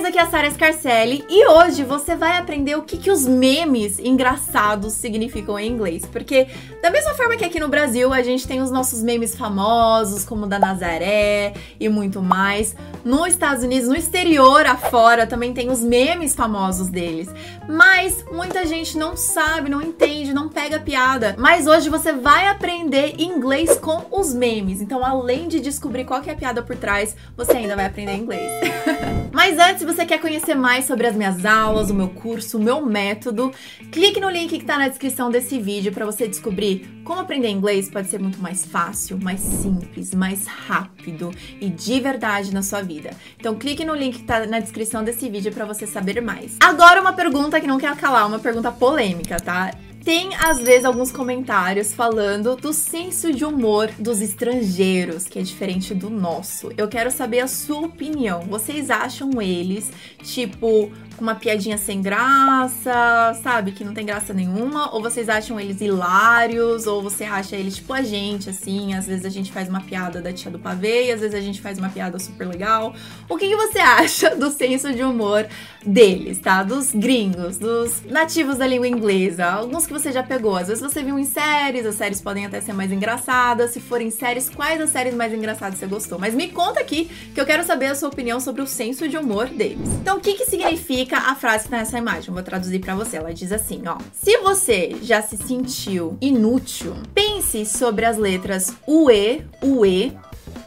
Mas aqui é a Sara Scarcelli e hoje você vai aprender o que, que os memes engraçados significam em inglês. Porque, da mesma forma que aqui no Brasil a gente tem os nossos memes famosos, como o da Nazaré e muito mais, nos Estados Unidos, no exterior afora, também tem os memes famosos deles. Mas muita gente não sabe, não entende, não pega piada. Mas hoje você vai aprender inglês com os memes. Então, além de descobrir qual é a piada por trás, você ainda vai aprender inglês. Mas antes, você quer conhecer mais sobre as minhas aulas, o meu curso, o meu método, clique no link que tá na descrição desse vídeo para você descobrir como aprender inglês pode ser muito mais fácil, mais simples, mais rápido e de verdade na sua vida. Então clique no link que tá na descrição desse vídeo para você saber mais. Agora uma pergunta que não quer calar, uma pergunta polêmica, tá? Tem às vezes alguns comentários falando do senso de humor dos estrangeiros, que é diferente do nosso. Eu quero saber a sua opinião. Vocês acham eles, tipo, uma piadinha sem graça, sabe? Que não tem graça nenhuma? Ou vocês acham eles hilários? Ou você acha eles tipo a gente, assim? Às vezes a gente faz uma piada da tia do pavê e às vezes a gente faz uma piada super legal. O que, que você acha do senso de humor deles, tá? Dos gringos, dos nativos da língua inglesa. Alguns que você já pegou. Às vezes você viu em séries, as séries podem até ser mais engraçadas. Se forem séries, quais as séries mais engraçadas você gostou? Mas me conta aqui que eu quero saber a sua opinião sobre o senso de humor deles. Então, o que, que significa? a frase que tá nessa imagem. Vou traduzir para você. Ela diz assim, ó: Se você já se sentiu inútil, pense sobre as letras UE, UE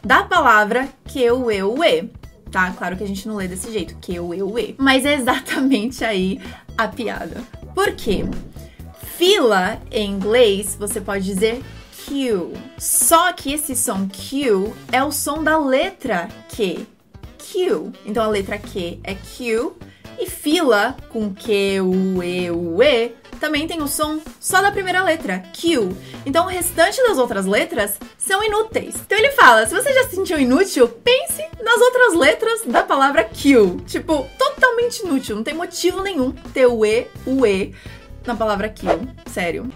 da palavra que, ue, ue. Tá? Claro que a gente não lê desse jeito, que, ue, ue. Mas é exatamente aí a piada. Por quê? Fila em inglês você pode dizer Q. Só que esse som Q é o som da letra Q. Q. Então a letra Q é Q e fila, com Q, U, E, U, E, também tem o som só da primeira letra, Q. Então o restante das outras letras são inúteis. Então ele fala: se você já se sentiu inútil, pense nas outras letras da palavra Q. Tipo, totalmente inútil, não tem motivo nenhum ter o E, o E na palavra Q. Sério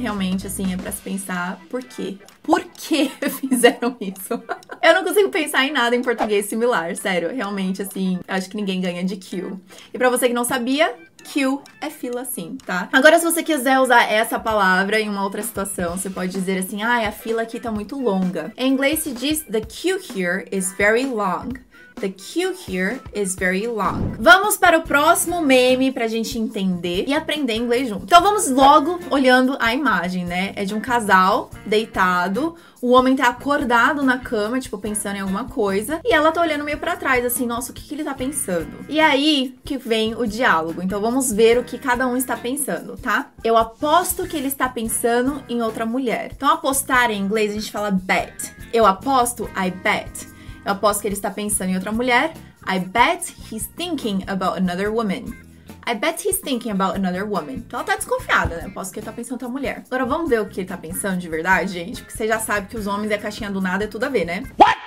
realmente, assim, é pra se pensar por quê. Por que fizeram isso? Eu não consigo pensar em nada em português similar, sério. Realmente, assim, acho que ninguém ganha de Q. E para você que não sabia, Q é fila sim, tá? Agora, se você quiser usar essa palavra em uma outra situação, você pode dizer assim: ah, a fila aqui tá muito longa. Em inglês se diz: the queue here is very long. The queue here is very long. Vamos para o próximo meme pra gente entender e aprender inglês junto. Então vamos logo olhando a imagem, né? É de um casal deitado, o homem tá acordado na cama, tipo, pensando em alguma coisa, e ela tá olhando meio para trás, assim, nossa, o que, que ele tá pensando? E aí que vem o diálogo. Então vamos ver o que cada um está pensando, tá? Eu aposto que ele está pensando em outra mulher. Então apostar em inglês a gente fala bet. Eu aposto, I bet. Eu aposto que ele está pensando em outra mulher. I bet he's thinking about another woman. I bet he's thinking about another woman. Então ela tá desconfiada, né? Aposto que ele tá pensando em outra mulher. Agora vamos ver o que ele tá pensando de verdade, gente? Porque você já sabe que os homens a caixinha do nada é tudo a ver, né? What?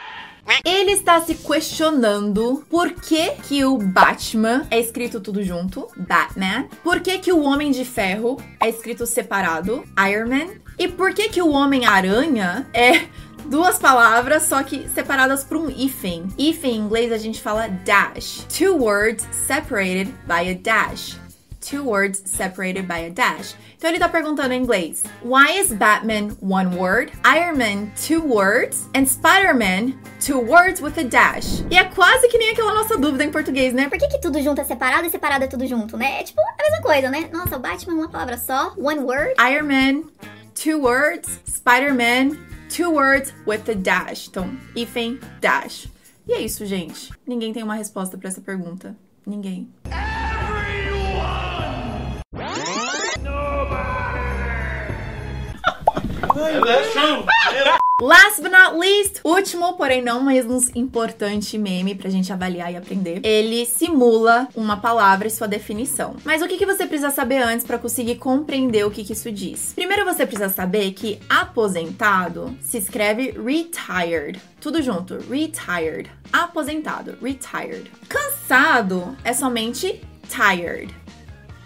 Ele está se questionando por que, que o Batman é escrito tudo junto, Batman. Por que, que o Homem de Ferro é escrito separado, Iron Man. E por que, que o Homem-Aranha é duas palavras, só que separadas por um hífen. Hífen em inglês a gente fala dash. Two words separated by a dash. Two words separated by a dash. Então ele tá perguntando em inglês: Why is Batman one word, Iron Man two words, and Spider-Man two words with a dash? E é quase que nem aquela nossa dúvida em português, né? Por que, que tudo junto é separado e separado é tudo junto, né? É tipo a mesma coisa, né? Nossa, Batman uma palavra só, one word. Iron Man two words, Spider-Man two words with a dash. Então, hífen, dash. E é isso, gente. Ninguém tem uma resposta para essa pergunta. Ninguém. Last but not least, último, porém não menos importante meme pra gente avaliar e aprender. Ele simula uma palavra e sua definição. Mas o que, que você precisa saber antes para conseguir compreender o que, que isso diz? Primeiro você precisa saber que aposentado se escreve retired. Tudo junto, retired. Aposentado, retired. Cansado é somente tired.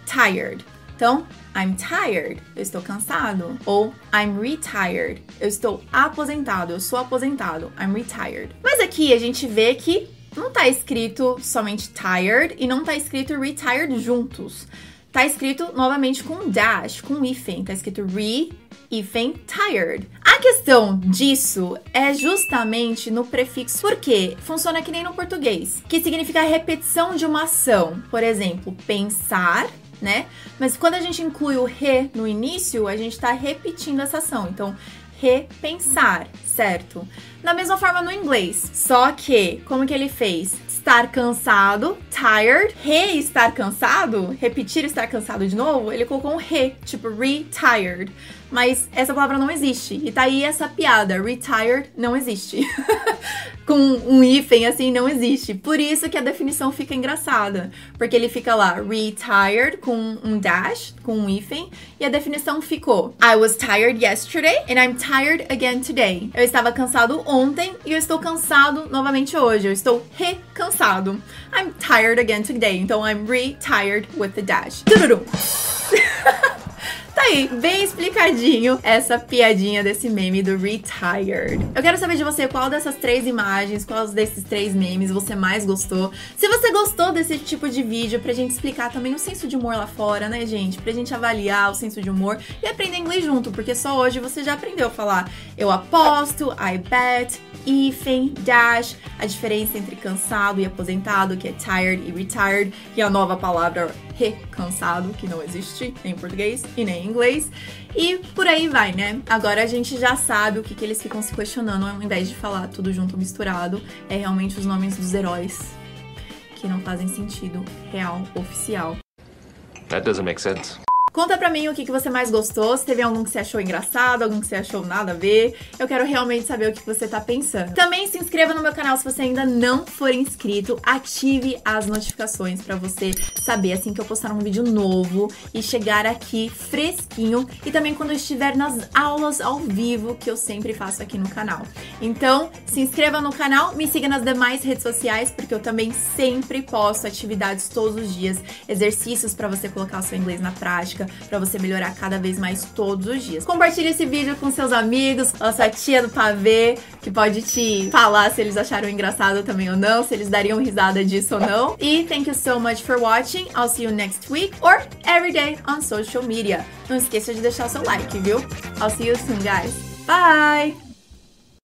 Tired. Então, I'm tired, eu estou cansado. Ou I'm retired, eu estou aposentado, eu sou aposentado. I'm retired. Mas aqui a gente vê que não tá escrito somente tired e não tá escrito retired juntos. Tá escrito novamente com dash, com hífen. Tá escrito re, hífen, tired. A questão disso é justamente no prefixo, porque funciona que nem no português, que significa repetição de uma ação. Por exemplo, pensar né? Mas quando a gente inclui o re no início, a gente está repetindo essa ação. Então, repensar, certo? Da mesma forma no inglês, só que como que ele fez? Estar cansado, tired, re estar cansado, repetir estar cansado de novo, ele colocou um re, tipo retired. Mas essa palavra não existe. E tá aí essa piada, retired não existe. Com um hífen assim não existe. Por isso que a definição fica engraçada, porque ele fica lá retired com um dash, com um hífen, e a definição ficou I was tired yesterday and I'm tired again today. Eu estava cansado ontem e eu estou cansado novamente hoje. Eu estou recansado. I'm tired again today. Então I'm retired with the dash. Tudurum. Aí, bem explicadinho essa piadinha desse meme do retired. Eu quero saber de você qual dessas três imagens, qual desses três memes você mais gostou. Se você gostou desse tipo de vídeo, pra gente explicar também o senso de humor lá fora, né, gente? Pra gente avaliar o senso de humor e aprender inglês junto, porque só hoje você já aprendeu a falar eu aposto, I bet, hífen, dash, a diferença entre cansado e aposentado, que é tired e retired, e a nova palavra recansado, que não existe nem em português e nem em inglês. E por aí vai, né? Agora a gente já sabe o que, que eles ficam se questionando, ao invés de falar tudo junto misturado, é realmente os nomes dos heróis que não fazem sentido real, oficial. That doesn't make sense. Conta pra mim o que, que você mais gostou, se teve algum que você achou engraçado, algum que você achou nada a ver. Eu quero realmente saber o que você tá pensando. Também se inscreva no meu canal se você ainda não for inscrito. Ative as notificações para você saber assim que eu postar um vídeo novo e chegar aqui fresquinho. E também quando eu estiver nas aulas ao vivo que eu sempre faço aqui no canal. Então, se inscreva no canal, me siga nas demais redes sociais, porque eu também sempre posto atividades todos os dias, exercícios para você colocar o seu inglês na prática para você melhorar cada vez mais todos os dias. Compartilhe esse vídeo com seus amigos, a sua tia do pavê, que pode te falar se eles acharam engraçado também ou não, se eles dariam risada disso ou não. E thank you so much for watching. I'll see you next week or every day on social media. Não esqueça de deixar seu like, viu? I'll see you soon, guys. Bye!